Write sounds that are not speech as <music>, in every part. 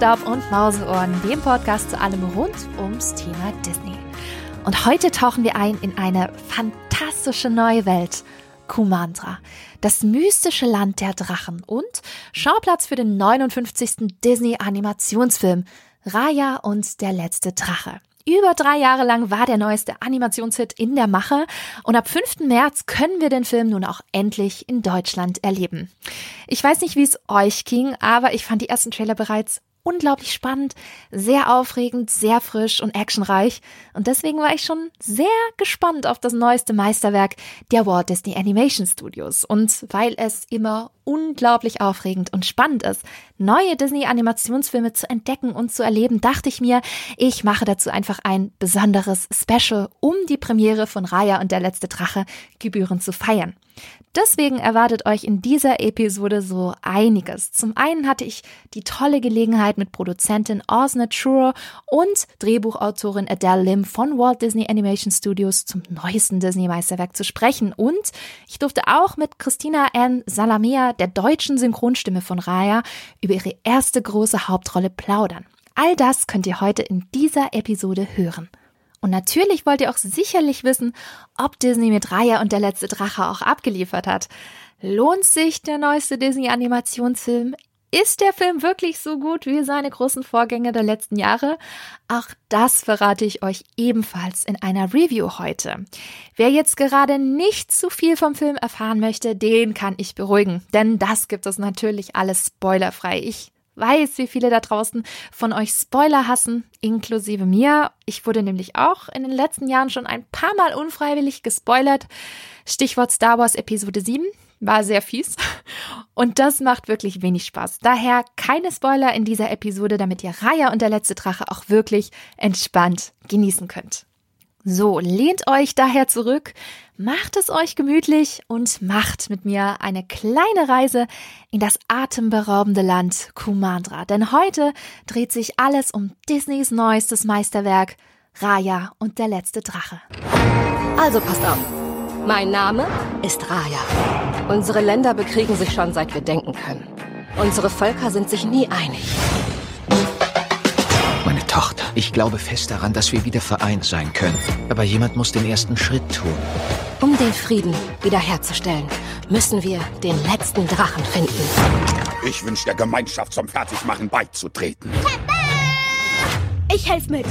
Feenstaub und Mauseohren, dem Podcast zu allem rund ums Thema Disney. Und heute tauchen wir ein in eine fantastische neue Welt. Kumandra, das mystische Land der Drachen und Schauplatz für den 59. Disney-Animationsfilm Raya und der letzte Drache. Über drei Jahre lang war der neueste Animationshit in der Mache und ab 5. März können wir den Film nun auch endlich in Deutschland erleben. Ich weiß nicht, wie es euch ging, aber ich fand die ersten Trailer bereits unglaublich spannend, sehr aufregend, sehr frisch und actionreich. Und deswegen war ich schon sehr gespannt auf das neueste Meisterwerk der Walt Disney Animation Studios. Und weil es immer unglaublich aufregend und spannend ist, neue Disney-Animationsfilme zu entdecken und zu erleben, dachte ich mir, ich mache dazu einfach ein besonderes Special, um die Premiere von Raya und der letzte Drache gebührend zu feiern. Deswegen erwartet euch in dieser Episode so einiges. Zum einen hatte ich die tolle Gelegenheit, mit Produzentin Osna Truro und Drehbuchautorin Adele Lim von Walt Disney Animation Studios zum neuesten Disney-Meisterwerk zu sprechen. Und ich durfte auch mit Christina Ann Salamea, der deutschen Synchronstimme von Raya, über ihre erste große Hauptrolle plaudern. All das könnt ihr heute in dieser Episode hören. Und natürlich wollt ihr auch sicherlich wissen, ob Disney mit Raya und der letzte Drache auch abgeliefert hat. Lohnt sich der neueste Disney-Animationsfilm? Ist der Film wirklich so gut wie seine großen Vorgänger der letzten Jahre? Auch das verrate ich euch ebenfalls in einer Review heute. Wer jetzt gerade nicht zu viel vom Film erfahren möchte, den kann ich beruhigen, denn das gibt es natürlich alles spoilerfrei. Ich weiß, wie viele da draußen von euch Spoiler hassen, inklusive mir. Ich wurde nämlich auch in den letzten Jahren schon ein paar Mal unfreiwillig gespoilert. Stichwort Star Wars Episode 7 war sehr fies. Und das macht wirklich wenig Spaß. Daher keine Spoiler in dieser Episode, damit ihr Raya und der letzte Drache auch wirklich entspannt genießen könnt. So, lehnt euch daher zurück, macht es euch gemütlich und macht mit mir eine kleine Reise in das atemberaubende Land Kumandra. Denn heute dreht sich alles um Disneys neuestes Meisterwerk, Raya und der letzte Drache. Also passt auf. Mein Name ist Raya. Unsere Länder bekriegen sich schon seit wir denken können. Unsere Völker sind sich nie einig. Tochter. Ich glaube fest daran, dass wir wieder vereint sein können. Aber jemand muss den ersten Schritt tun. Um den Frieden wiederherzustellen, müssen wir den letzten Drachen finden. Ich wünsche der Gemeinschaft zum Fertigmachen beizutreten. Ich helfe mit.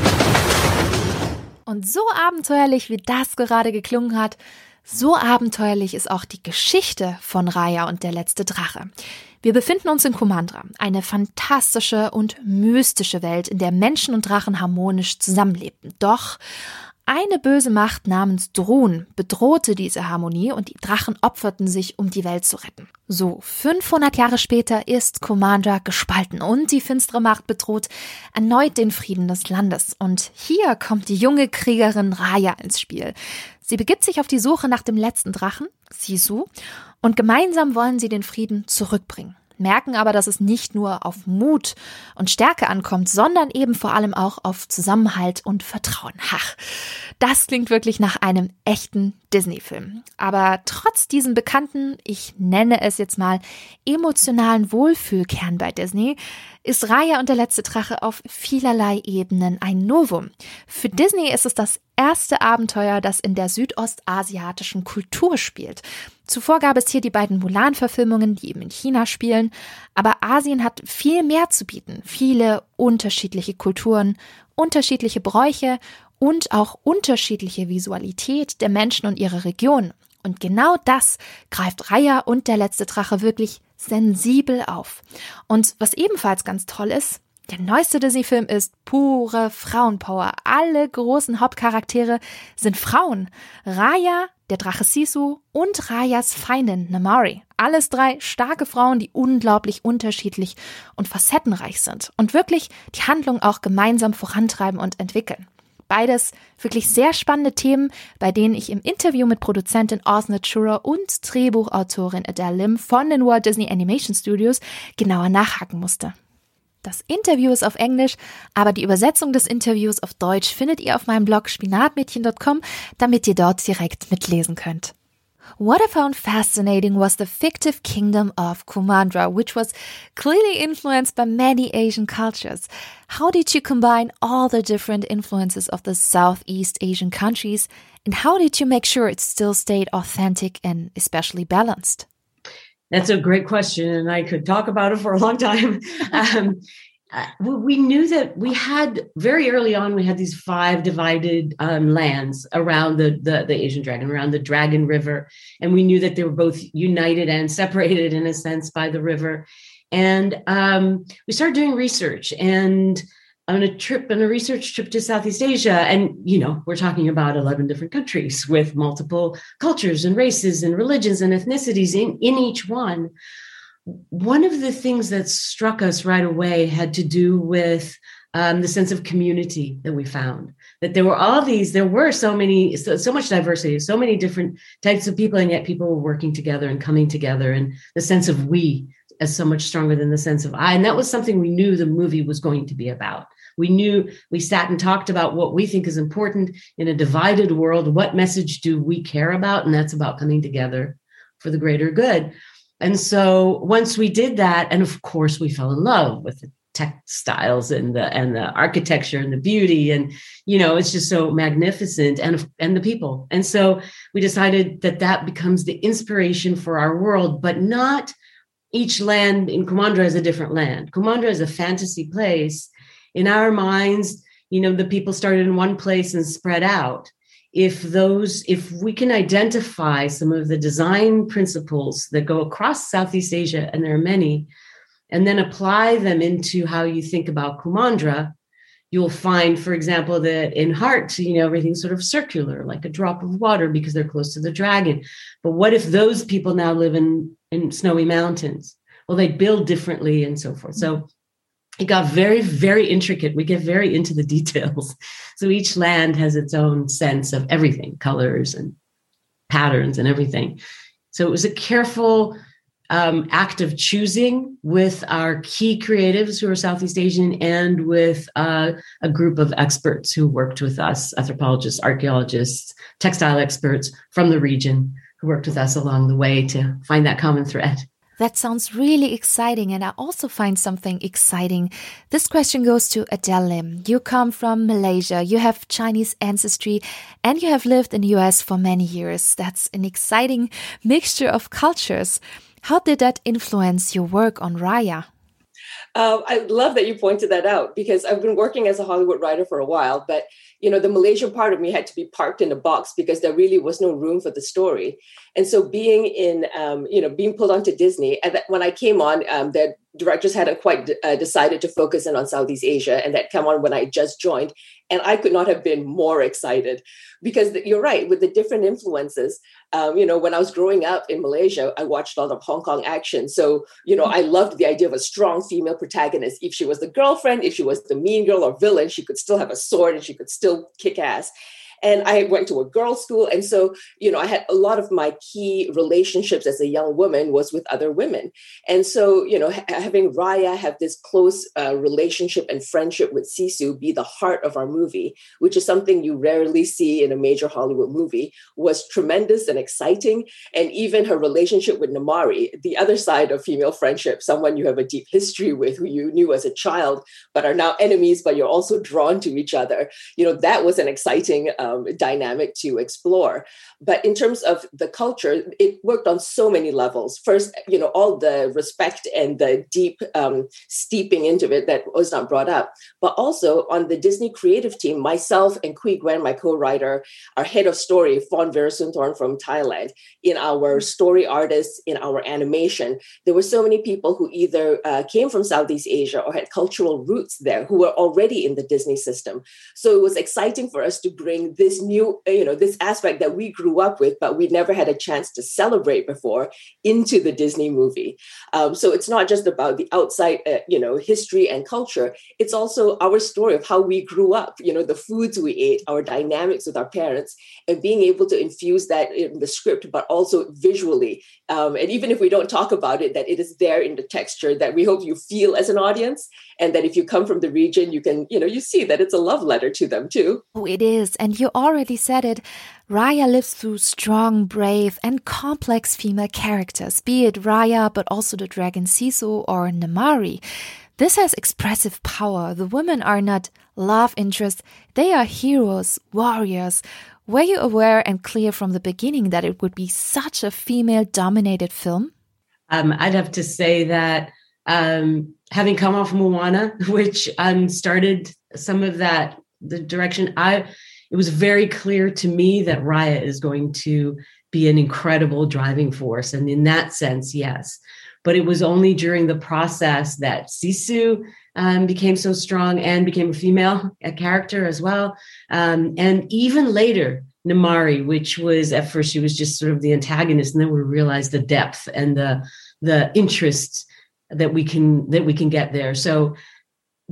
Und so abenteuerlich, wie das gerade geklungen hat, so abenteuerlich ist auch die Geschichte von Raya und der letzte Drache. Wir befinden uns in Kumandra, eine fantastische und mystische Welt, in der Menschen und Drachen harmonisch zusammenlebten. Doch eine böse Macht namens Drohn bedrohte diese Harmonie und die Drachen opferten sich, um die Welt zu retten. So, 500 Jahre später ist Commander gespalten und die finstere Macht bedroht erneut den Frieden des Landes. Und hier kommt die junge Kriegerin Raya ins Spiel. Sie begibt sich auf die Suche nach dem letzten Drachen, Sisu, und gemeinsam wollen sie den Frieden zurückbringen merken aber, dass es nicht nur auf Mut und Stärke ankommt, sondern eben vor allem auch auf Zusammenhalt und Vertrauen. Ach, das klingt wirklich nach einem echten Disney-Film. Aber trotz diesem bekannten, ich nenne es jetzt mal, emotionalen Wohlfühlkern bei Disney, ist Raya und der letzte Drache auf vielerlei Ebenen ein Novum. Für Disney ist es das erste Abenteuer, das in der südostasiatischen Kultur spielt. Zuvor gab es hier die beiden Mulan-Verfilmungen, die eben in China spielen, aber Asien hat viel mehr zu bieten. Viele unterschiedliche Kulturen, unterschiedliche Bräuche und auch unterschiedliche Visualität der Menschen und ihrer Region. Und genau das greift Raya und der letzte Drache wirklich sensibel auf. Und was ebenfalls ganz toll ist, der neueste Disney-Film ist pure Frauenpower. Alle großen Hauptcharaktere sind Frauen. Raya, der Drache Sisu und Rayas Feindin Namari. Alles drei starke Frauen, die unglaublich unterschiedlich und facettenreich sind und wirklich die Handlung auch gemeinsam vorantreiben und entwickeln. Beides wirklich sehr spannende Themen, bei denen ich im Interview mit Produzentin Osna Chura und Drehbuchautorin Adele Lim von den Walt Disney Animation Studios genauer nachhaken musste. Das Interview ist auf Englisch, aber die Übersetzung des Interviews auf Deutsch findet ihr auf meinem Blog spinatmädchen.com, damit ihr dort direkt mitlesen könnt. What I found fascinating was the fictive kingdom of Kumandra, which was clearly influenced by many Asian cultures. How did you combine all the different influences of the Southeast Asian countries, and how did you make sure it still stayed authentic and especially balanced? That's a great question, and I could talk about it for a long time. <laughs> um, uh, we knew that we had very early on we had these five divided um, lands around the, the, the asian dragon around the dragon river and we knew that they were both united and <laughs> separated in a sense by the river and um, we started doing research and on a trip on a research trip to southeast asia and you know we're talking about 11 different countries with multiple cultures and races and religions and ethnicities in, in each one. One of the things that struck us right away had to do with um, the sense of community that we found that there were all these there were so many so, so much diversity so many different types of people and yet people were working together and coming together and the sense of we is so much stronger than the sense of i and that was something we knew the movie was going to be about we knew we sat and talked about what we think is important in a divided world. What message do we care about? And that's about coming together for the greater good. And so once we did that, and of course we fell in love with the textiles and the and the architecture and the beauty and you know it's just so magnificent and and the people. And so we decided that that becomes the inspiration for our world but not each land in kumandra is a different land. Kumandra is a fantasy place in our minds you know the people started in one place and spread out. If those if we can identify some of the design principles that go across southeast asia and there are many and then apply them into how you think about kumandra you'll find for example that in heart you know everything's sort of circular like a drop of water because they're close to the dragon. But what if those people now live in in snowy mountains? Well they build differently and so forth. So it got very, very intricate. We get very into the <laughs> details. So each land has its own sense of everything, colors and patterns and everything. So it was a careful um, act of choosing with our key creatives who are Southeast Asian and with uh, a group of experts who worked with us anthropologists, archaeologists, textile experts from the region who worked with us along the way to find that common thread. That sounds really exciting, and I also find something exciting. This question goes to Adele Lim. You come from Malaysia, you have Chinese ancestry, and you have lived in the US for many years. That's an exciting mixture of cultures. How did that influence your work on Raya? Uh, I love that you pointed that out because I've been working as a Hollywood writer for a while, but you know the malaysian part of me had to be parked in a box because there really was no room for the story. And so being in um, you know being pulled onto disney and that when i came on um, the directors hadn't quite uh, decided to focus in on southeast asia and that came on when i just joined and i could not have been more excited because you're right with the different influences um, you know when i was growing up in malaysia i watched a lot of hong kong action. So you know i loved the idea of a strong female protagonist. If she was the girlfriend if she was the mean girl or villain she could still have a sword and she could still still kick ass and I went to a girls' school. And so, you know, I had a lot of my key relationships as a young woman was with other women. And so, you know, ha- having Raya have this close uh, relationship and friendship with Sisu be the heart of our movie, which is something you rarely see in a major Hollywood movie, was tremendous and exciting. And even her relationship with Namari, the other side of female friendship, someone you have a deep history with who you knew as a child, but are now enemies, but you're also drawn to each other. You know, that was an exciting uh, um, dynamic to explore. But in terms of the culture, it worked on so many levels. First, you know, all the respect and the deep um, steeping into it that was not brought up, but also on the Disney creative team, myself and Kui Gwen, my co-writer, our head of story, Fawn Verasunthorn from Thailand, in our mm. story artists, in our animation, there were so many people who either uh, came from Southeast Asia or had cultural roots there who were already in the Disney system. So it was exciting for us to bring this new, you know, this aspect that we grew up with, but we never had a chance to celebrate before into the Disney movie. Um, so it's not just about the outside, uh, you know, history and culture. It's also our story of how we grew up, you know, the foods we ate, our dynamics with our parents, and being able to infuse that in the script, but also visually. Um, and even if we don't talk about it, that it is there in the texture that we hope you feel as an audience and that if you come from the region, you can, you know, you see that it's a love letter to them too. Oh, it is. And you already said it. Raya lives through strong, brave, and complex female characters, be it Raya, but also the dragon Sisu or Namari. This has expressive power. The women are not love interests, they are heroes, warriors. Were you aware and clear from the beginning that it would be such a female dominated film? Um, I'd have to say that um, having come off Moana, <laughs> which um, started some of that the direction, I it was very clear to me that Raya is going to be an incredible driving force, and in that sense, yes. But it was only during the process that Sisu um, became so strong and became a female a character as well. Um, and even later, Namari, which was at first she was just sort of the antagonist, and then we realized the depth and the the interest that we can that we can get there. So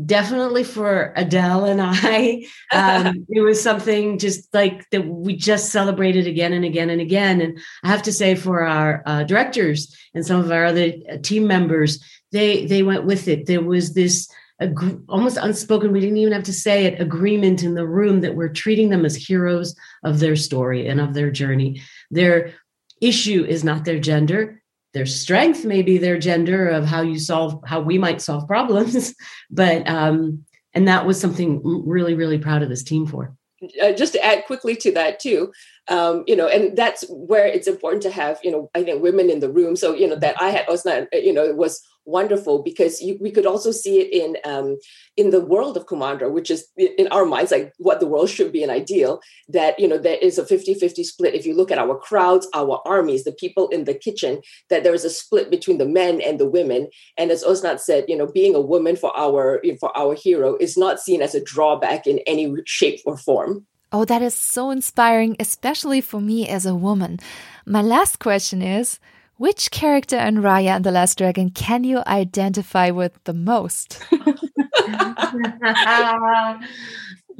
definitely for Adele and I, um, <laughs> it was something just like that we just celebrated again and again and again. And I have to say, for our uh, directors and some of our other uh, team members, they they went with it. There was this ag- almost unspoken. We didn't even have to say it. Agreement in the room that we're treating them as heroes of their story and of their journey. Their issue is not their gender their strength may be their gender of how you solve how we might solve problems <laughs> but um and that was something really really proud of this team for uh, just to add quickly to that too um, you know and that's where it's important to have you know i think women in the room so you know that i had was not you know it was wonderful because you, we could also see it in um, in the world of Kumandra, which is in our minds like what the world should be an ideal. That you know there is a 50-50 split. If you look at our crowds, our armies, the people in the kitchen, that there is a split between the men and the women. And as Osnat said, you know, being a woman for our for our hero is not seen as a drawback in any shape or form. Oh, that is so inspiring, especially for me as a woman. My last question is which character in Raya and the Last Dragon can you identify with the most? <laughs> <laughs>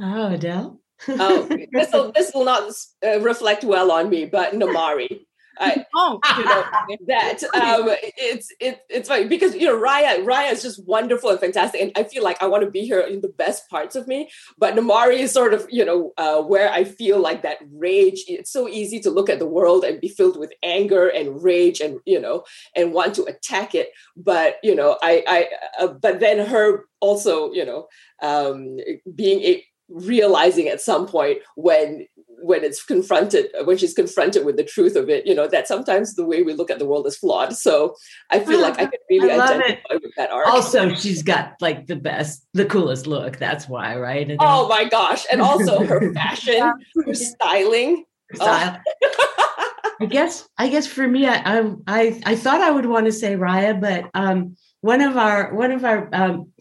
oh, Adele. oh, this will this will not uh, reflect well on me, but Namari. I, oh, you know, that um, it's it, it's funny because you know Raya Raya is just wonderful and fantastic, and I feel like I want to be here in the best parts of me. But Namari is sort of you know uh, where I feel like that rage. It's so easy to look at the world and be filled with anger and rage, and you know, and want to attack it. But you know, I I uh, but then her also you know um, being a realizing at some point when when it's confronted when she's confronted with the truth of it you know that sometimes the way we look at the world is flawed so i feel like i could really I identify it. with that arc also she's got like the best the coolest look that's why right and oh my gosh and also <laughs> her fashion her styling Style. Oh. <laughs> i guess i guess for me I, I i thought i would want to say raya but um one of our one of our um,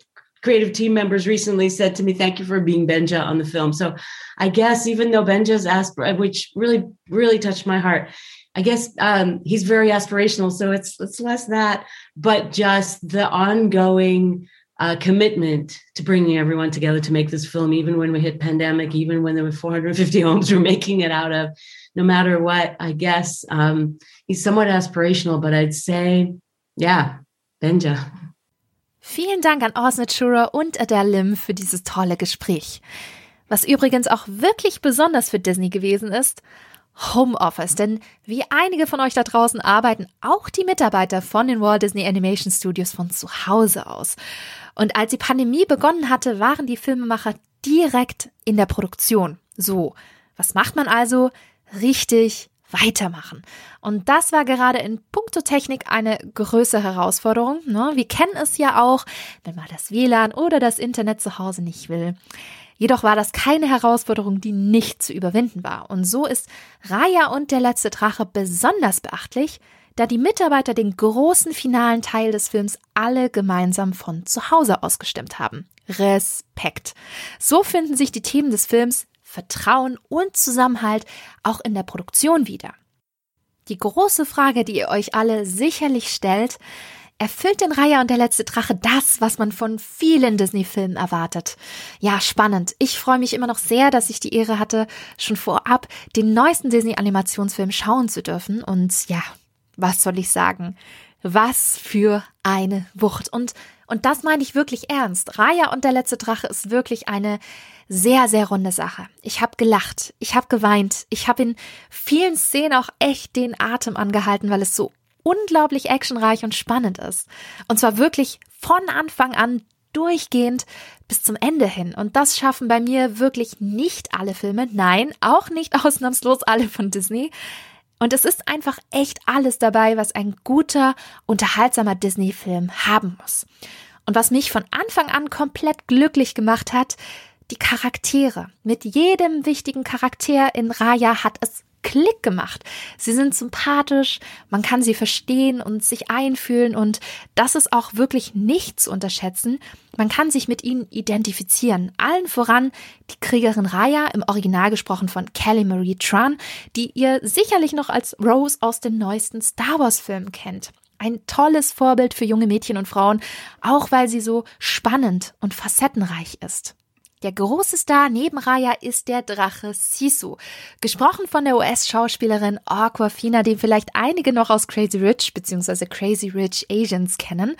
creative team members recently said to me, "Thank you for being Benja on the film." So, I guess even though Benja's aspir, which really really touched my heart, I guess um, he's very aspirational. So it's it's less that, but just the ongoing uh, commitment to bringing everyone together to make this film, even when we hit pandemic, even when there were 450 <laughs> homes we're making it out of, no matter what. I guess um, he's somewhat aspirational, but I'd say, yeah, Benja. Vielen Dank an Osnet Schurer und Adele Lim für dieses tolle Gespräch. Was übrigens auch wirklich besonders für Disney gewesen ist, Homeoffice. Denn wie einige von euch da draußen arbeiten auch die Mitarbeiter von den Walt Disney Animation Studios von zu Hause aus. Und als die Pandemie begonnen hatte, waren die Filmemacher direkt in der Produktion. So, was macht man also? Richtig weitermachen. Und das war gerade in puncto Technik eine größere Herausforderung. Ne? Wir kennen es ja auch, wenn mal das WLAN oder das Internet zu Hause nicht will. Jedoch war das keine Herausforderung, die nicht zu überwinden war. Und so ist Raya und der letzte Drache besonders beachtlich, da die Mitarbeiter den großen finalen Teil des Films alle gemeinsam von zu Hause ausgestimmt haben. Respekt. So finden sich die Themen des Films Vertrauen und Zusammenhalt auch in der Produktion wieder. Die große Frage, die ihr euch alle sicherlich stellt, erfüllt den Raya und der letzte Drache das, was man von vielen Disney-Filmen erwartet? Ja, spannend. Ich freue mich immer noch sehr, dass ich die Ehre hatte, schon vorab den neuesten Disney-Animationsfilm schauen zu dürfen. Und ja, was soll ich sagen? Was für eine Wucht. Und Und das meine ich wirklich ernst. Raya und der letzte Drache ist wirklich eine sehr, sehr runde Sache. Ich habe gelacht, ich habe geweint, ich habe in vielen Szenen auch echt den Atem angehalten, weil es so unglaublich actionreich und spannend ist. Und zwar wirklich von Anfang an durchgehend bis zum Ende hin. Und das schaffen bei mir wirklich nicht alle Filme. Nein, auch nicht <laughs> ausnahmslos alle von Disney. Und es ist einfach echt alles dabei, was ein guter, unterhaltsamer Disney-Film haben muss. Und was mich von Anfang an komplett glücklich gemacht hat, die Charaktere. Mit jedem wichtigen Charakter in Raya hat es Klick gemacht. Sie sind sympathisch, man kann sie verstehen und sich einfühlen und das ist auch wirklich nicht zu unterschätzen. Man kann sich mit ihnen identifizieren. Allen voran die Kriegerin Raya, im Original gesprochen von Kelly Marie Tran, die ihr sicherlich noch als Rose aus den neuesten Star Wars Filmen kennt. Ein tolles Vorbild für junge Mädchen und Frauen, auch weil sie so spannend und facettenreich ist. Der große Star neben Raya ist der Drache Sisu, gesprochen von der US-Schauspielerin Aquafina, den vielleicht einige noch aus Crazy Rich bzw. Crazy Rich Asians kennen.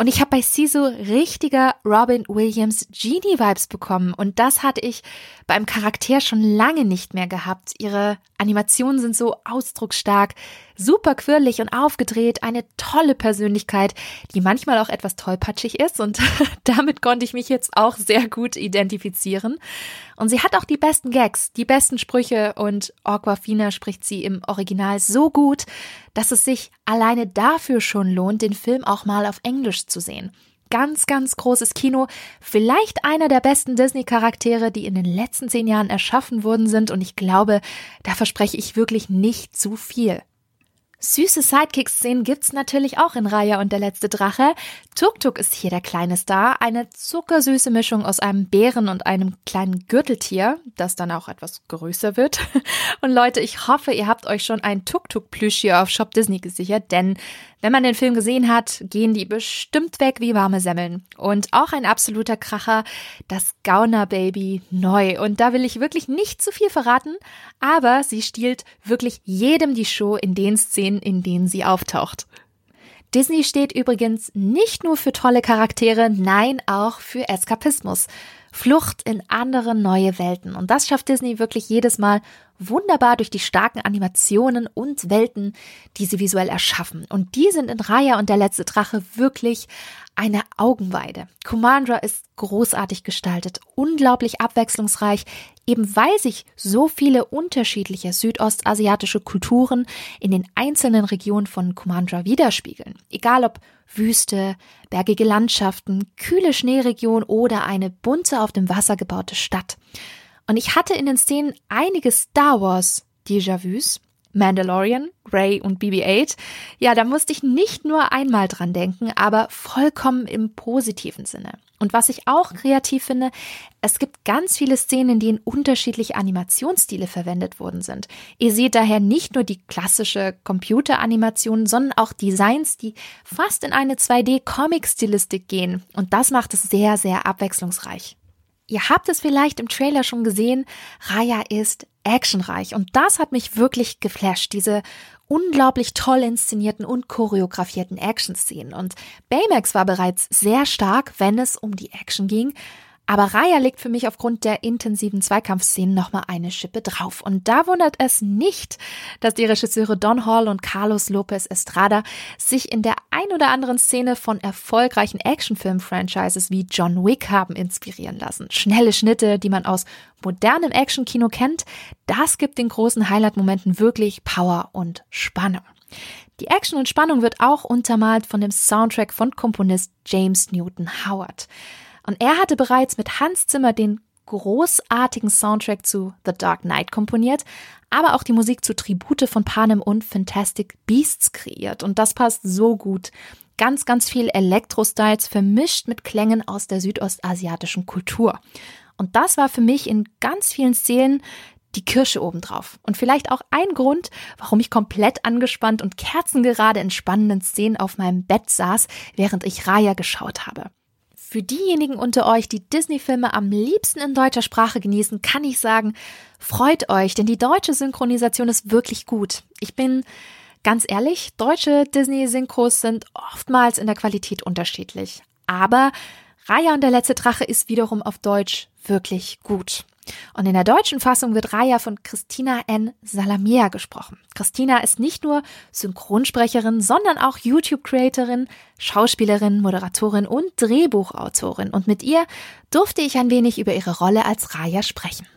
Und ich habe bei Sisu richtiger Robin Williams Genie Vibes bekommen und das hatte ich beim Charakter schon lange nicht mehr gehabt. Ihre Animationen sind so ausdrucksstark, super quirlig und aufgedreht, eine tolle Persönlichkeit, die manchmal auch etwas tollpatschig ist und <laughs> damit konnte ich mich jetzt auch sehr gut identifizieren. Und sie hat auch die besten Gags, die besten Sprüche und Aquafina spricht sie im Original so gut, dass es sich alleine dafür schon lohnt, den Film auch mal auf Englisch zu sehen. Ganz, ganz großes Kino. Vielleicht einer der besten Disney-Charaktere, die in den letzten zehn Jahren erschaffen worden sind. Und ich glaube, da verspreche ich wirklich nicht zu viel. Süße Sidekick-Szenen gibt's natürlich auch in Raya und der letzte Drache. Tuk Tuk ist hier der kleine Star, eine zuckersüße Mischung aus einem Bären und einem kleinen Gürteltier, das dann auch etwas größer wird. <laughs> Und Leute, ich hoffe, ihr habt euch schon ein Tuk Tuk Plüschtier auf Shop Disney gesichert, denn wenn man den Film gesehen hat, gehen die bestimmt weg wie warme Semmeln. Und auch ein absoluter Kracher, das Gauner Baby neu. Und da will ich wirklich nicht zu viel verraten, aber sie stiehlt wirklich jedem die Show in den Szenen, in denen sie auftaucht. Disney steht übrigens nicht nur für tolle Charaktere, nein auch für Eskapismus. Flucht in andere neue Welten. Und das schafft Disney wirklich jedes Mal wunderbar durch die starken Animationen und Welten, die sie visuell erschaffen. Und die sind in Raya und der letzte Drache wirklich eine Augenweide. Commander ist großartig gestaltet, unglaublich abwechslungsreich, eben weil sich so viele unterschiedliche südostasiatische Kulturen in den einzelnen Regionen von Commander widerspiegeln. Egal ob Wüste, bergige Landschaften, kühle Schneeregion oder eine bunte auf dem Wasser gebaute Stadt. Und ich hatte in den Szenen einige Star Wars Déjà-vus, Mandalorian, Ray und BB-8. Ja, da musste ich nicht nur einmal dran denken, aber vollkommen im positiven Sinne. Und was ich auch kreativ finde, es gibt ganz viele Szenen, in denen unterschiedliche Animationsstile verwendet worden sind. Ihr seht daher nicht nur die klassische Computeranimation, sondern auch Designs, die fast in eine 2D-Comic-Stilistik gehen. Und das macht es sehr, sehr abwechslungsreich. Ihr habt es vielleicht im Trailer schon gesehen, Raya ist actionreich und das hat mich wirklich geflasht, diese unglaublich toll inszenierten und choreografierten Action-Szenen. Und Baymax war bereits sehr stark, wenn es um die Action ging, aber Raya legt für mich aufgrund der intensiven Zweikampfszenen nochmal eine Schippe drauf. Und da wundert es nicht, dass die Regisseure Don Hall und Carlos Lopez Estrada sich in der ein oder anderen Szene von erfolgreichen Actionfilm-Franchises wie John Wick haben inspirieren lassen. Schnelle Schnitte, die man aus modernem Actionkino kennt, das gibt den großen Highlight-Momenten wirklich Power und Spannung. Die Action und Spannung wird auch untermalt von dem Soundtrack von Komponist James Newton Howard. Und er hatte bereits mit Hans Zimmer den großartigen Soundtrack zu The Dark Knight komponiert, aber auch die Musik zu Tribute von Panem und Fantastic Beasts kreiert. Und das passt so gut. Ganz, ganz viel Elektro-Styles vermischt mit Klängen aus der südostasiatischen Kultur. Und das war für mich in ganz vielen Szenen die Kirsche obendrauf. Und vielleicht auch ein Grund, warum ich komplett angespannt und kerzengerade in spannenden Szenen auf meinem Bett saß, während ich Raya geschaut habe. Für diejenigen unter euch, die Disney-Filme am liebsten in deutscher Sprache genießen, kann ich sagen, freut euch, denn die deutsche Synchronisation ist wirklich gut. Ich bin ganz ehrlich, deutsche Disney-Synchros sind oftmals in der Qualität unterschiedlich. Aber Raya und der letzte Drache ist wiederum auf Deutsch wirklich gut. Und in der deutschen Fassung wird Raya von Christina N. Salamia gesprochen. Christina ist nicht nur Synchronsprecherin, sondern auch YouTube-Creatorin, Schauspielerin, Moderatorin und Drehbuchautorin. Und mit ihr durfte ich ein wenig über ihre Rolle als Raya sprechen.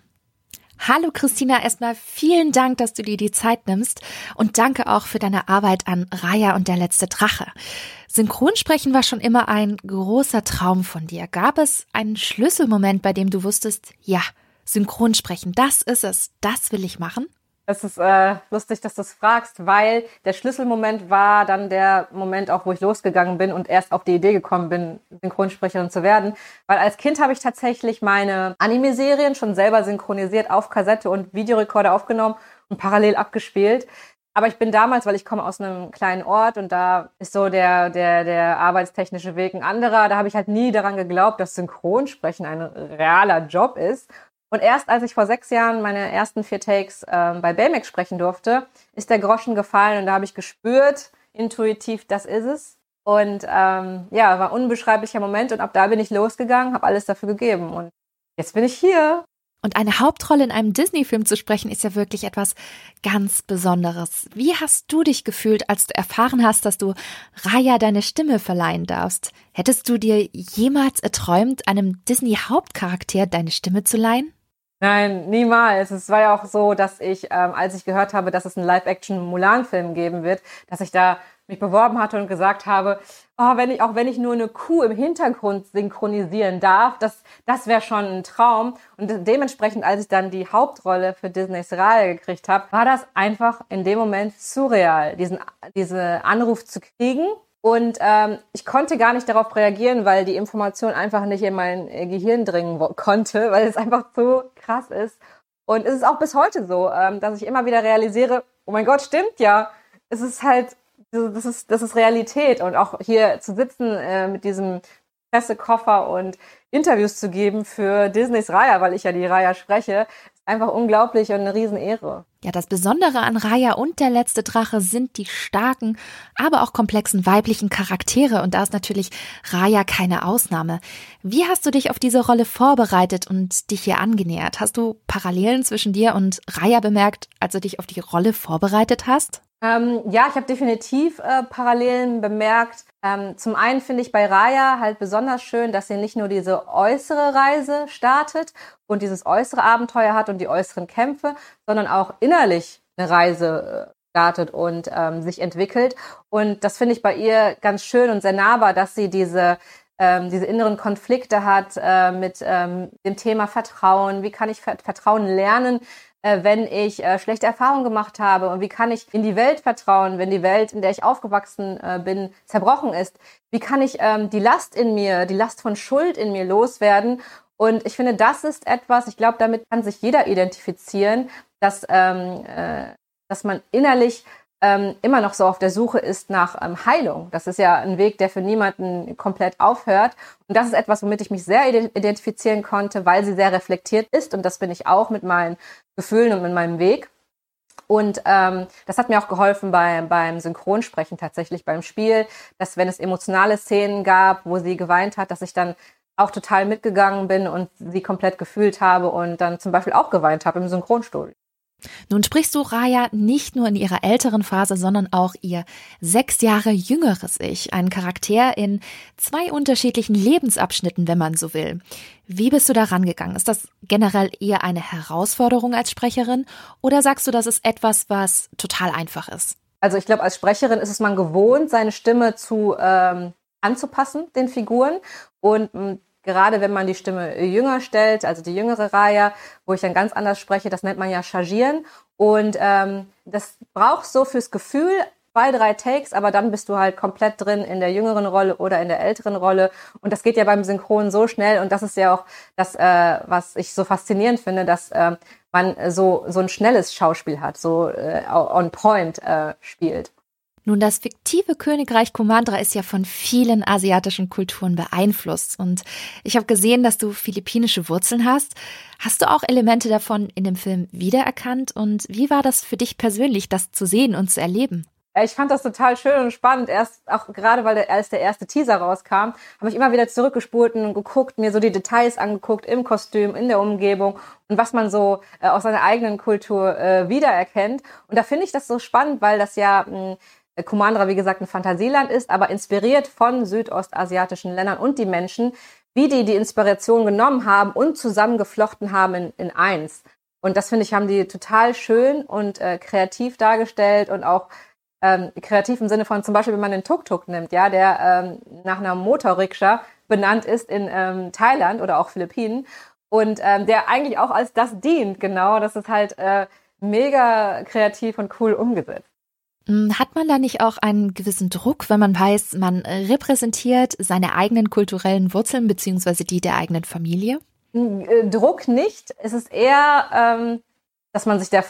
Hallo Christina, erstmal vielen Dank, dass du dir die Zeit nimmst und danke auch für deine Arbeit an Raya und der letzte Drache. Synchronsprechen war schon immer ein großer Traum von dir. Gab es einen Schlüsselmoment, bei dem du wusstest, ja, Synchronsprechen, das ist es, das will ich machen? Es ist äh, lustig, dass du es fragst, weil der Schlüsselmoment war dann der Moment auch, wo ich losgegangen bin und erst auf die Idee gekommen bin, Synchronsprecherin zu werden. Weil als Kind habe ich tatsächlich meine Anime-Serien schon selber synchronisiert auf Kassette und Videorekorder aufgenommen und parallel abgespielt. Aber ich bin damals, weil ich komme aus einem kleinen Ort und da ist so der, der, der arbeitstechnische Weg ein anderer. Da habe ich halt nie daran geglaubt, dass Synchronsprechen ein realer Job ist. Und erst als ich vor sechs Jahren meine ersten vier Takes ähm, bei Baymax sprechen durfte, ist der Groschen gefallen und da habe ich gespürt, intuitiv, das ist es. Und ähm, ja, war ein unbeschreiblicher Moment und ab da bin ich losgegangen, habe alles dafür gegeben und jetzt bin ich hier. Und eine Hauptrolle in einem Disney-Film zu sprechen, ist ja wirklich etwas ganz Besonderes. Wie hast du dich gefühlt, als du erfahren hast, dass du Raya deine Stimme verleihen darfst? Hättest du dir jemals erträumt, einem Disney-Hauptcharakter deine Stimme zu leihen? Nein, niemals. Es war ja auch so, dass ich, ähm, als ich gehört habe, dass es einen Live-Action-Mulan-Film geben wird, dass ich da mich beworben hatte und gesagt habe, oh, wenn ich, auch wenn ich nur eine Kuh im Hintergrund synchronisieren darf, das, das wäre schon ein Traum. Und dementsprechend, als ich dann die Hauptrolle für Disneys Raya gekriegt habe, war das einfach in dem Moment surreal, diesen, diese Anruf zu kriegen und ähm, ich konnte gar nicht darauf reagieren, weil die Information einfach nicht in mein äh, Gehirn dringen konnte, <laughs> weil es einfach so krass ist. Und es ist auch bis heute so, ähm, dass ich immer wieder realisiere, oh mein Gott, stimmt ja. Es ist halt, das ist, das ist Realität. Und auch hier zu sitzen äh, mit diesem Pressekoffer und Interviews zu geben für Disneys Raya, weil ich ja die Raya spreche, einfach unglaublich und eine Riesenehre. Ja, das Besondere an Raya und der letzte Drache sind die starken, aber auch komplexen weiblichen Charaktere und da ist natürlich Raya keine Ausnahme. Wie hast du dich auf diese Rolle vorbereitet und dich hier angenähert? Hast du Parallelen zwischen dir und Raya bemerkt, als du dich auf die Rolle vorbereitet hast? Ähm, ja, ich habe definitiv äh, Parallelen bemerkt. Ähm, zum einen finde ich bei Raya halt besonders schön, dass sie nicht nur diese äußere Reise startet und dieses äußere Abenteuer hat und die äußeren Kämpfe, sondern auch innerlich eine Reise äh, startet und ähm, sich entwickelt. Und das finde ich bei ihr ganz schön und sehr nahbar, dass sie diese ähm, diese inneren Konflikte hat äh, mit ähm, dem Thema Vertrauen. Wie kann ich Vertrauen lernen? Äh, wenn ich äh, schlechte Erfahrungen gemacht habe und wie kann ich in die Welt vertrauen, wenn die Welt, in der ich aufgewachsen äh, bin, zerbrochen ist. Wie kann ich ähm, die Last in mir, die Last von Schuld in mir loswerden? Und ich finde, das ist etwas, ich glaube, damit kann sich jeder identifizieren, dass, ähm, äh, dass man innerlich ähm, immer noch so auf der Suche ist nach ähm, Heilung. Das ist ja ein Weg, der für niemanden komplett aufhört. Und das ist etwas, womit ich mich sehr identifizieren konnte, weil sie sehr reflektiert ist. Und das bin ich auch mit meinen Gefühlen und mit meinem Weg. Und ähm, das hat mir auch geholfen beim, beim Synchronsprechen tatsächlich beim Spiel, dass wenn es emotionale Szenen gab, wo sie geweint hat, dass ich dann auch total mitgegangen bin und sie komplett gefühlt habe und dann zum Beispiel auch geweint habe im Synchronstudio. Nun sprichst du Raya nicht nur in ihrer älteren Phase, sondern auch ihr sechs Jahre jüngeres Ich, ein Charakter in zwei unterschiedlichen Lebensabschnitten, wenn man so will. Wie bist du da rangegangen? Ist das generell eher eine Herausforderung als Sprecherin oder sagst du, das ist etwas, was total einfach ist? Also ich glaube, als Sprecherin ist es man gewohnt, seine Stimme zu ähm, anzupassen, den Figuren. Und mm, gerade wenn man die Stimme jünger stellt, also die jüngere Raya, wo ich dann ganz anders spreche, das nennt man ja Chargieren. Und ähm, das brauchst so fürs Gefühl zwei, drei Takes, aber dann bist du halt komplett drin in der jüngeren Rolle oder in der älteren Rolle. Und das geht ja beim Synchron so schnell. Und das ist ja auch das, äh, was ich so faszinierend finde, dass äh, man so, so ein schnelles Schauspiel hat, so äh, on point äh, spielt. Nun, das fiktive Königreich Kumandra ist ja von vielen asiatischen Kulturen beeinflusst und ich habe gesehen, dass du philippinische Wurzeln hast. Hast du auch Elemente davon in dem Film wiedererkannt und wie war das für dich persönlich, das zu sehen und zu erleben? ich fand das total schön und spannend. Erst auch gerade, weil der, als der erste Teaser rauskam, habe ich immer wieder zurückgespult und geguckt, mir so die Details angeguckt im Kostüm, in der Umgebung und was man so äh, aus seiner eigenen Kultur äh, wiedererkennt. Und da finde ich das so spannend, weil das ja mh, hm, Kumandra, wie gesagt, ein Fantasieland ist, aber inspiriert von südostasiatischen Ländern und die Menschen, wie die die Inspiration genommen haben und zusammengeflochten haben in, in eins. Und das finde ich, haben die total schön und äh, kreativ dargestellt und auch ähm, kreativ im Sinne von zum Beispiel, wenn man den Tuk-Tuk nimmt, ja, der ähm, nach einer Motorrikscha benannt ist in ähm, Thailand oder auch Philippinen und ähm, der eigentlich auch als das dient, genau. Das ist halt äh, mega kreativ und cool umgesetzt. Hm, hat man da nicht auch einen gewissen Druck, wenn man weiß, man repräsentiert seine eigenen kulturellen Wurzeln beziehungsweise die der eigenen Familie? Äh, Druck nicht. Es ist eher, ähm, dass man sich der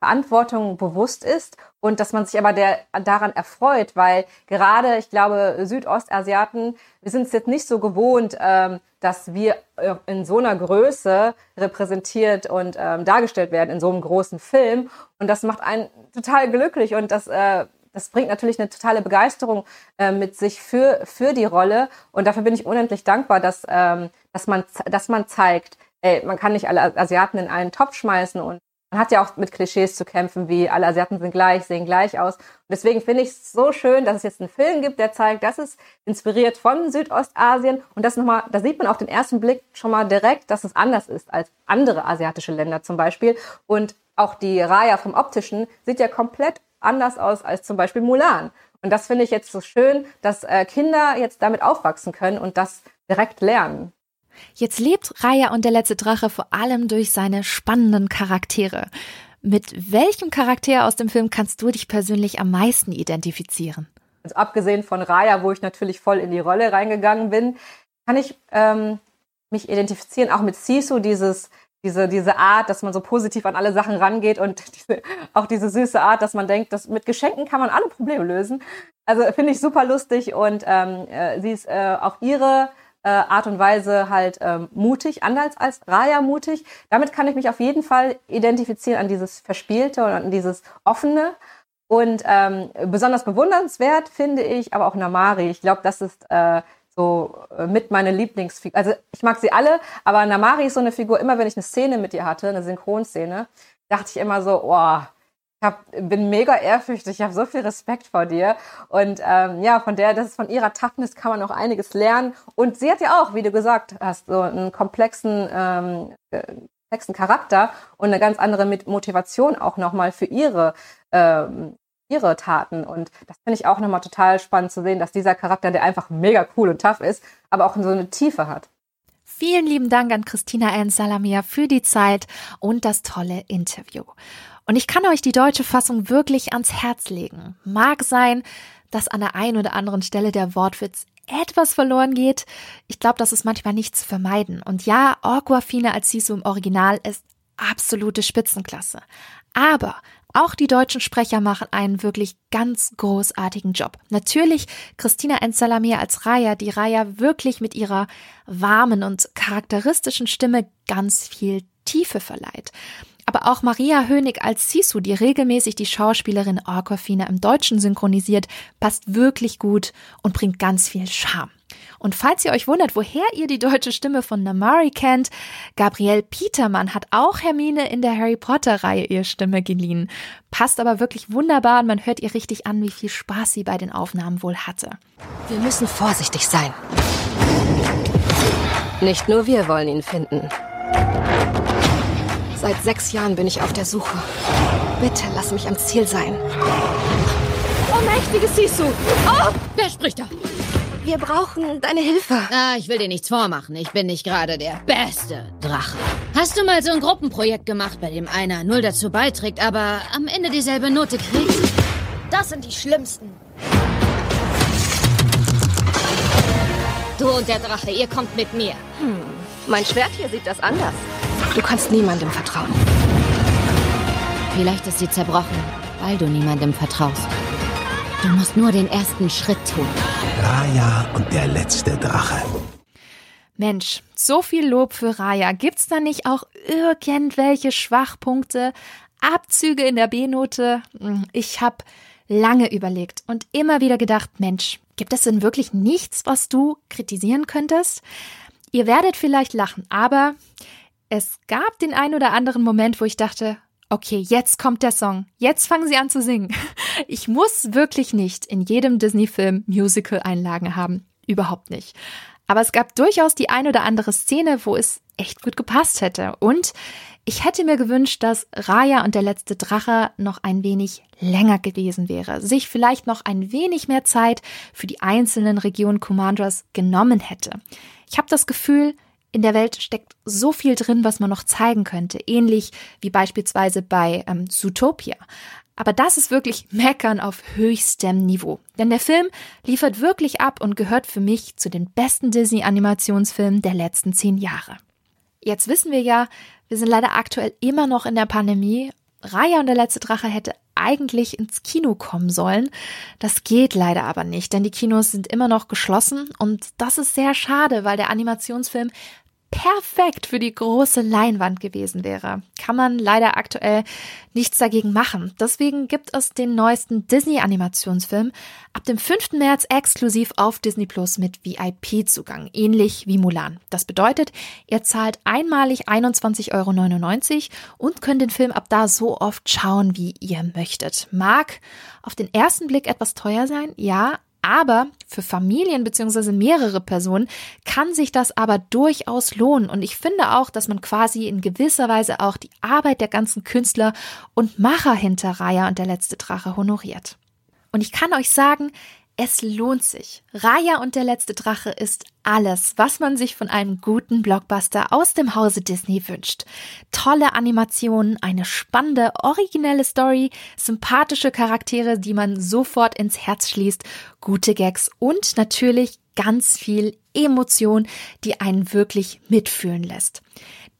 Verantwortung bewusst ist und dass man sich aber der, daran erfreut, weil gerade, ich glaube, Südostasiaten, wir sind es jetzt nicht so gewohnt, ähm, dass wir äh, in so einer Größe repräsentiert und ähm, dargestellt werden in so einem großen Film. Und das macht einen total glücklich und das, äh, das bringt natürlich eine totale Begeisterung äh, mit sich für, für die Rolle. Und dafür bin ich unendlich dankbar, dass, ähm, dass, man, dass man zeigt, ey, man kann nicht alle Asiaten in einen Topf schmeißen und man hat ja auch mit Klischees zu kämpfen, wie alle Asiaten sind gleich, sehen gleich aus. Und deswegen finde ich es so schön, dass es jetzt einen Film gibt, der zeigt, das ist inspiriert von Südostasien. Und das nochmal, da sieht man auf den ersten Blick schon mal direkt, dass es anders ist als andere asiatische Länder zum Beispiel. Und auch die Raya vom Optischen sieht ja komplett anders aus als zum Beispiel Mulan. Und das finde ich jetzt so schön, dass äh, Kinder jetzt damit aufwachsen können und das direkt lernen. Jetzt lebt Raya und der letzte Drache vor allem durch seine spannenden Charaktere. Mit welchem Charakter aus dem Film kannst du dich persönlich am meisten identifizieren? Also abgesehen von Raya, wo ich natürlich voll in die Rolle reingegangen bin, kann ich ähm, mich identifizieren, auch mit Sisu, dieses, diese, diese Art, dass man so positiv an alle Sachen rangeht und diese, <laughs> auch diese süße Art, dass man denkt, dass mit Geschenken kann man alle Probleme lösen. Also finde ich super lustig und ähm, äh, sie ist äh, auch ihre äh, Art und Weise halt ähm, mutig, anders als Raya mutig. Damit kann ich mich auf jeden Fall identifizieren an dieses Verspielte und an dieses Offene. Und ähm, besonders bewundernswert finde ich aber auch Namari. Ich glaube, das ist äh, so äh, mit meine Lieblingsfigur. Also ich mag sie alle, aber Namari ist so eine Figur, immer wenn ich eine Szene mit ihr hatte, eine Synchronszene, dachte ich immer so, oh, hab, bin mega ehrfürchtig, ich habe so viel Respekt vor dir. Und ähm, ja, von der, das ist von ihrer Toughness kann man auch einiges lernen. Und sie hat ja auch, wie du gesagt hast, so einen komplexen, ähm, äh, komplexen Charakter und eine ganz andere Motivation auch nochmal für ihre, ähm, ihre Taten. Und das finde ich auch nochmal total spannend zu sehen, dass dieser Charakter, der einfach mega cool und tough ist, aber auch so eine Tiefe hat. Vielen lieben Dank an Christina N. Salamia für die Zeit und das tolle Interview. Und ich kann euch die deutsche Fassung wirklich ans Herz legen. Mag sein, dass an der einen oder anderen Stelle der Wortwitz etwas verloren geht. Ich glaube, das ist manchmal nicht zu vermeiden. Und ja, Aquafina als Sisu im Original ist absolute Spitzenklasse. Aber auch die deutschen Sprecher machen einen wirklich ganz großartigen Job. Natürlich Christina Ensalamir als Raya, die Raya wirklich mit ihrer warmen und charakteristischen Stimme ganz viel Tiefe verleiht. Aber auch Maria Hönig als Sisu, die regelmäßig die Schauspielerin Aquafina im Deutschen synchronisiert, passt wirklich gut und bringt ganz viel Charme. Und falls ihr euch wundert, woher ihr die deutsche Stimme von Namari kennt, Gabrielle Petermann hat auch Hermine in der Harry Potter Reihe ihr Stimme geliehen. Passt aber wirklich wunderbar und man hört ihr richtig an, wie viel Spaß sie bei den Aufnahmen wohl hatte. Wir müssen vorsichtig sein. Nicht nur wir wollen ihn finden. Seit sechs Jahren bin ich auf der Suche. Bitte lass mich am Ziel sein. Oh, mächtiges Sisu! Oh, wer spricht da? Wir brauchen deine Hilfe. Ah, ich will dir nichts vormachen. Ich bin nicht gerade der beste Drache. Hast du mal so ein Gruppenprojekt gemacht, bei dem einer null dazu beiträgt, aber am Ende dieselbe Note kriegt? Das sind die schlimmsten. Du und der Drache, ihr kommt mit mir. Hm, mein Schwert hier sieht das anders. Du kannst niemandem vertrauen. Vielleicht ist sie zerbrochen, weil du niemandem vertraust. Du musst nur den ersten Schritt tun. Raya und der letzte Drache. Mensch, so viel Lob für Raya. Gibt's da nicht auch irgendwelche Schwachpunkte, Abzüge in der B-Note? Hm, ich habe lange überlegt und immer wieder gedacht, Mensch, gibt es denn wirklich nichts, was du kritisieren könntest? Ihr werdet vielleicht lachen, aber es gab den ein oder anderen Moment, wo ich dachte, okay, jetzt kommt der Song, jetzt fangen sie an zu singen. <laughs> Ich muss wirklich nicht in jedem Disney-Film Musical-Einlagen haben. Überhaupt nicht. Aber es gab durchaus die ein oder andere Szene, wo es echt gut gepasst hätte. Und ich hätte mir gewünscht, dass Raya und der letzte Drache noch ein wenig länger gewesen wäre, sich vielleicht noch ein wenig mehr Zeit für die einzelnen Regionen Commanders genommen hätte. Ich habe das Gefühl, in der Welt steckt so viel drin, was man noch zeigen könnte, ähnlich wie beispielsweise bei ähm, Zootopia. Aber das ist wirklich <laughs> Meckern auf höchstem Niveau. Denn der Film liefert wirklich ab und gehört für mich zu den besten Disney-Animationsfilmen der letzten zehn Jahre. Jetzt wissen wir ja, wir sind leider aktuell immer noch in der Pandemie. Raya und der letzte Drache hätte eigentlich ins Kino kommen sollen. Das geht leider aber nicht, denn die Kinos sind immer noch geschlossen und das ist sehr schade, weil der Animationsfilm perfekt für die große Leinwand gewesen wäre. Kann man leider aktuell nichts dagegen machen. Deswegen gibt es den neuesten Disney-Animationsfilm ab dem 5. März exklusiv auf Disney Plus mit VIP-Zugang, ähnlich wie Mulan. Das bedeutet, ihr zahlt einmalig 21,99 Euro und könnt den Film ab da so oft schauen, wie ihr möchtet. Mag auf den ersten Blick etwas teuer sein, ja, aber für Familien bzw. mehrere Personen kann sich das aber durchaus lohnen. Und ich finde auch, dass man quasi in gewisser Weise auch die Arbeit der ganzen Künstler und Macher hinter Raya und der letzte Drache honoriert. Und ich kann euch sagen, es lohnt sich. Raya und der letzte Drache ist alles, was man sich von einem guten Blockbuster aus dem Hause Disney wünscht. Tolle Animationen, eine spannende, originelle Story, sympathische Charaktere, die man sofort ins Herz schließt, gute Gags und natürlich ganz viel Emotion, die einen wirklich mitfühlen lässt.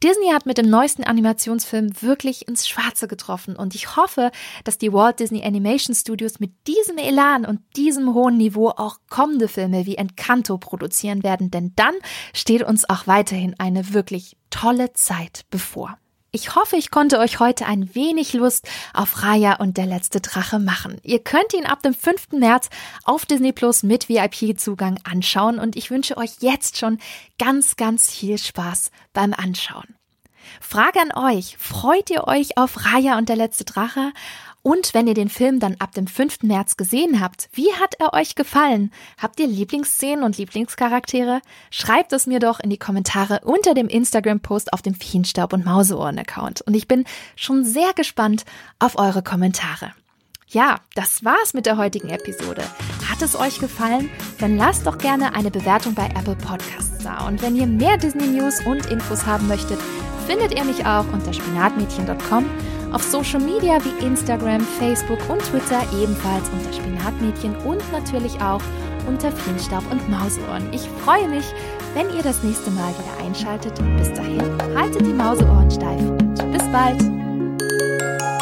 Disney hat mit dem neuesten Animationsfilm wirklich ins Schwarze getroffen und ich hoffe, dass die Walt Disney Animation Studios mit diesem Elan und diesem hohen Niveau auch kommende Filme wie Encanto produzieren werden, denn dann steht uns auch weiterhin eine wirklich tolle Zeit bevor. Ich hoffe, ich konnte euch heute ein wenig Lust auf Raya und der letzte Drache machen. Ihr könnt ihn ab dem 5. März auf Disney Plus mit VIP-Zugang anschauen und ich wünsche euch jetzt schon ganz, ganz viel Spaß beim Anschauen. Frage an euch, freut ihr euch auf Raya und der letzte Drache? Und wenn ihr den Film dann ab dem 5. März gesehen habt, wie hat er euch gefallen? Habt ihr Lieblingsszenen und Lieblingscharaktere? Schreibt es mir doch in die Kommentare unter dem Instagram-Post auf dem Feenstaub und Mauseohren-Account. Und ich bin schon sehr gespannt auf eure Kommentare. Ja, das war's mit der heutigen Episode. Hat es euch gefallen? Dann lasst doch gerne eine Bewertung bei Apple Podcasts da. Und wenn ihr mehr Disney News und Infos haben möchtet, findet ihr mich auch unter spinatmädchen.com auf Social Media wie Instagram, Facebook und Twitter ebenfalls unter Spinatmädchen und natürlich auch unter Feenstaub und Mauseohren. Ich freue mich, wenn ihr das nächste Mal wieder einschaltet. Bis dahin, haltet die Mauseohren steif und bis bald.